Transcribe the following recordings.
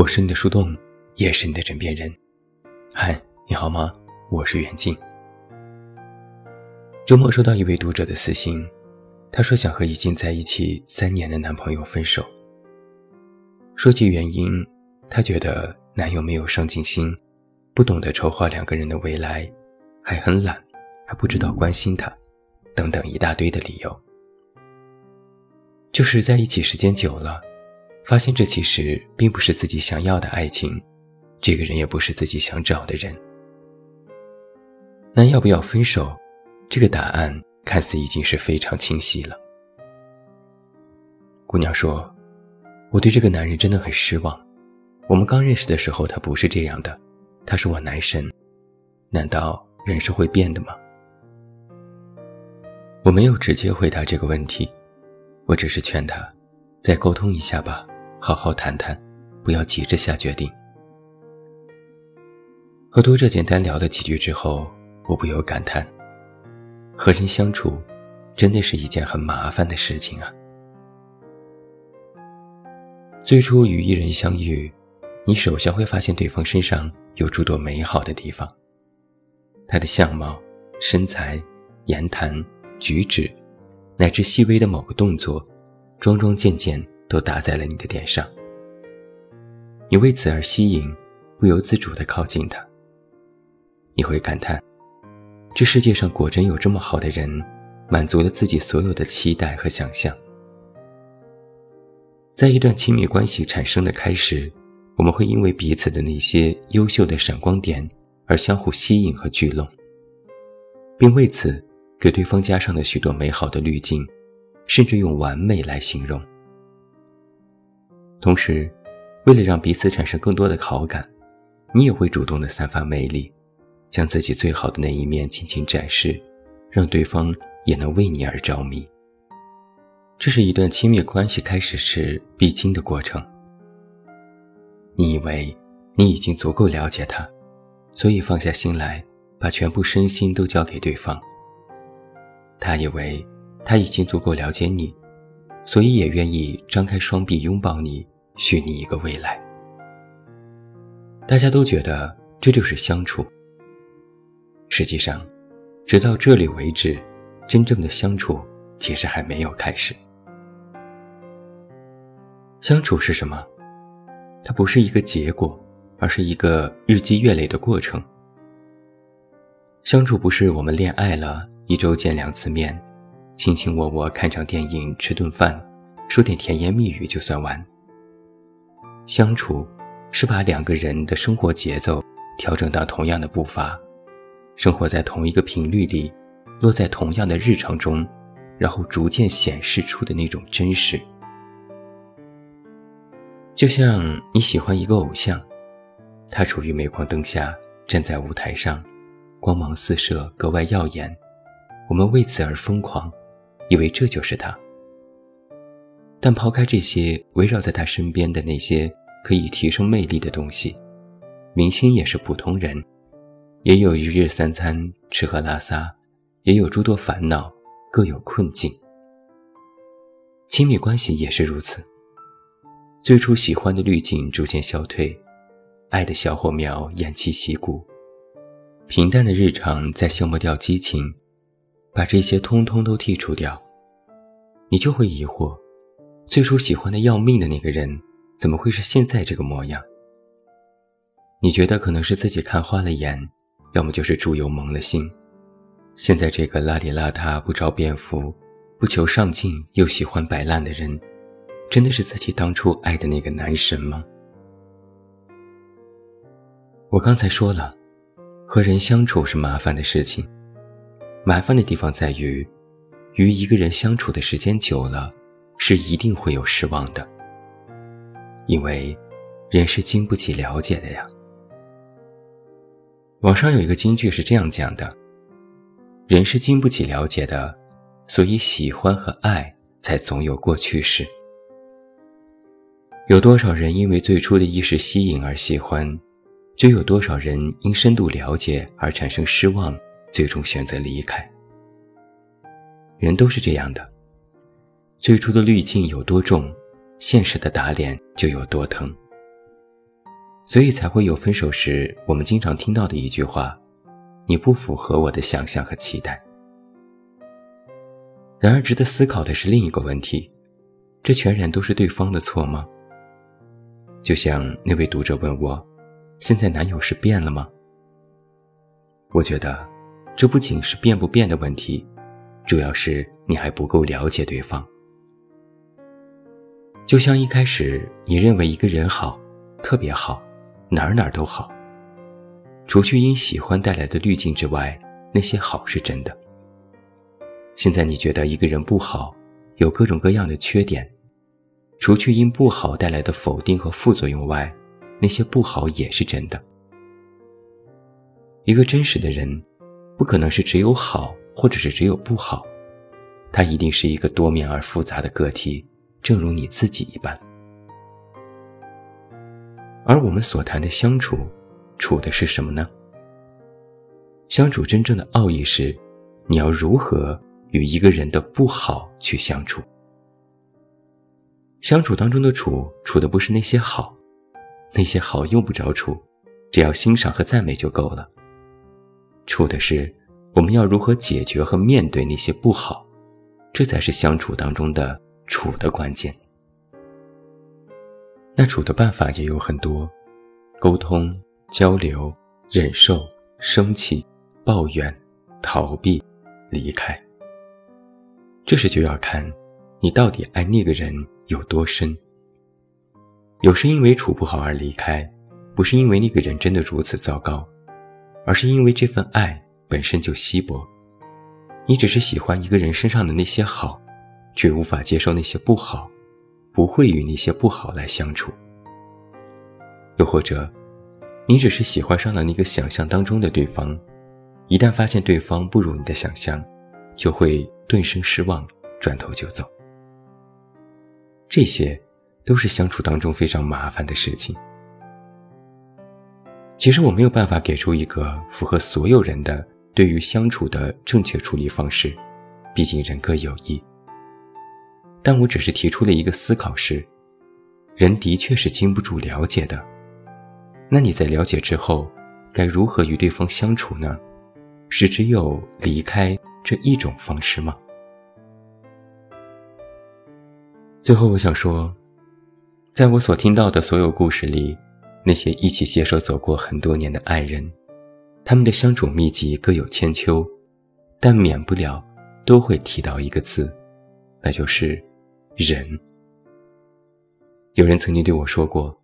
我是你的树洞，也是你的枕边人。嗨，你好吗？我是袁静。周末收到一位读者的私信，他说想和已经在一起三年的男朋友分手。说起原因，他觉得男友没有上进心，不懂得筹划两个人的未来，还很懒，还不知道关心他，等等一大堆的理由。就是在一起时间久了。发现这其实并不是自己想要的爱情，这个人也不是自己想找的人。那要不要分手？这个答案看似已经是非常清晰了。姑娘说：“我对这个男人真的很失望。我们刚认识的时候他不是这样的，他是我男神。难道人是会变的吗？”我没有直接回答这个问题，我只是劝他再沟通一下吧。好好谈谈，不要急着下决定。和读者简单聊了几句之后，我不由感叹：和人相处，真的是一件很麻烦的事情啊。最初与一人相遇，你首先会发现对方身上有诸多美好的地方。他的相貌、身材、言谈举止，乃至细微的某个动作，桩桩件件。都打在了你的点上，你为此而吸引，不由自主地靠近他。你会感叹，这世界上果真有这么好的人，满足了自己所有的期待和想象。在一段亲密关系产生的开始，我们会因为彼此的那些优秀的闪光点而相互吸引和聚拢，并为此给对方加上了许多美好的滤镜，甚至用完美来形容。同时，为了让彼此产生更多的好感，你也会主动的散发魅力，将自己最好的那一面尽情展示，让对方也能为你而着迷。这是一段亲密关系开始时必经的过程。你以为你已经足够了解他，所以放下心来，把全部身心都交给对方。他以为他已经足够了解你，所以也愿意张开双臂拥抱你。许你一个未来。大家都觉得这就是相处。实际上，直到这里为止，真正的相处其实还没有开始。相处是什么？它不是一个结果，而是一个日积月累的过程。相处不是我们恋爱了一周见两次面，卿卿我我看场电影吃顿饭，说点甜言蜜语就算完。相处，是把两个人的生活节奏调整到同样的步伐，生活在同一个频率里，落在同样的日常中，然后逐渐显示出的那种真实。就像你喜欢一个偶像，他处于镁光灯下，站在舞台上，光芒四射，格外耀眼，我们为此而疯狂，以为这就是他。但抛开这些围绕在他身边的那些。可以提升魅力的东西，明星也是普通人，也有一日三餐吃喝拉撒，也有诸多烦恼，各有困境。亲密关系也是如此。最初喜欢的滤镜逐渐消退，爱的小火苗偃旗息鼓，平淡的日常在消磨掉激情，把这些通通都剔除掉，你就会疑惑：最初喜欢的要命的那个人。怎么会是现在这个模样？你觉得可能是自己看花了眼，要么就是猪油蒙了心。现在这个邋里邋遢、不着便服、不求上进又喜欢摆烂的人，真的是自己当初爱的那个男神吗？我刚才说了，和人相处是麻烦的事情，麻烦的地方在于，与一个人相处的时间久了，是一定会有失望的。因为，人是经不起了解的呀。网上有一个金句是这样讲的：“人是经不起了解的，所以喜欢和爱才总有过去式。”有多少人因为最初的一时吸引而喜欢，就有多少人因深度了解而产生失望，最终选择离开。人都是这样的，最初的滤镜有多重。现实的打脸就有多疼。所以才会有分手时我们经常听到的一句话：“你不符合我的想象和期待。”然而，值得思考的是另一个问题：这全然都是对方的错吗？就像那位读者问我：“现在男友是变了吗？”我觉得，这不仅是变不变的问题，主要是你还不够了解对方。就像一开始你认为一个人好，特别好，哪儿哪儿都好，除去因喜欢带来的滤镜之外，那些好是真的。现在你觉得一个人不好，有各种各样的缺点，除去因不好带来的否定和副作用外，那些不好也是真的。一个真实的人，不可能是只有好，或者是只有不好，他一定是一个多面而复杂的个体，正如你自己一般。而我们所谈的相处，处的是什么呢？相处真正的奥义是，你要如何与一个人的不好去相处。相处当中的处，处的不是那些好，那些好用不着处，只要欣赏和赞美就够了。处的是，我们要如何解决和面对那些不好，这才是相处当中的处的关键。那处的办法也有很多，沟通、交流、忍受、生气、抱怨、逃避、离开。这时就要看，你到底爱那个人有多深。有时因为处不好而离开，不是因为那个人真的如此糟糕。而是因为这份爱本身就稀薄，你只是喜欢一个人身上的那些好，却无法接受那些不好，不会与那些不好来相处。又或者，你只是喜欢上了那个想象当中的对方，一旦发现对方不如你的想象，就会顿生失望，转头就走。这些，都是相处当中非常麻烦的事情。其实我没有办法给出一个符合所有人的对于相处的正确处理方式，毕竟人各有异。但我只是提出了一个思考：是人的确是经不住了解的。那你在了解之后，该如何与对方相处呢？是只有离开这一种方式吗？最后，我想说，在我所听到的所有故事里。那些一起携手走过很多年的爱人，他们的相处秘籍各有千秋，但免不了都会提到一个字，那就是忍。有人曾经对我说过，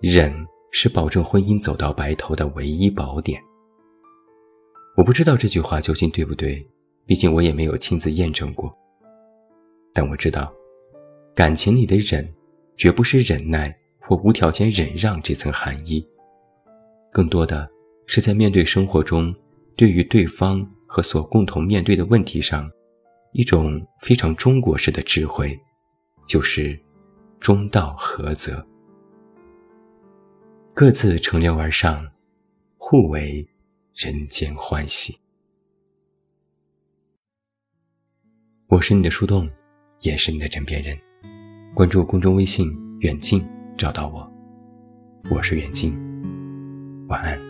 忍是保证婚姻走到白头的唯一宝典。我不知道这句话究竟对不对，毕竟我也没有亲自验证过。但我知道，感情里的忍，绝不是忍耐。或无条件忍让这层含义，更多的是在面对生活中对于对方和所共同面对的问题上，一种非常中国式的智慧，就是中道合则，各自乘流而上，互为人间欢喜。我是你的树洞，也是你的枕边人。关注公众微信远近。找到我，我是远近，晚安。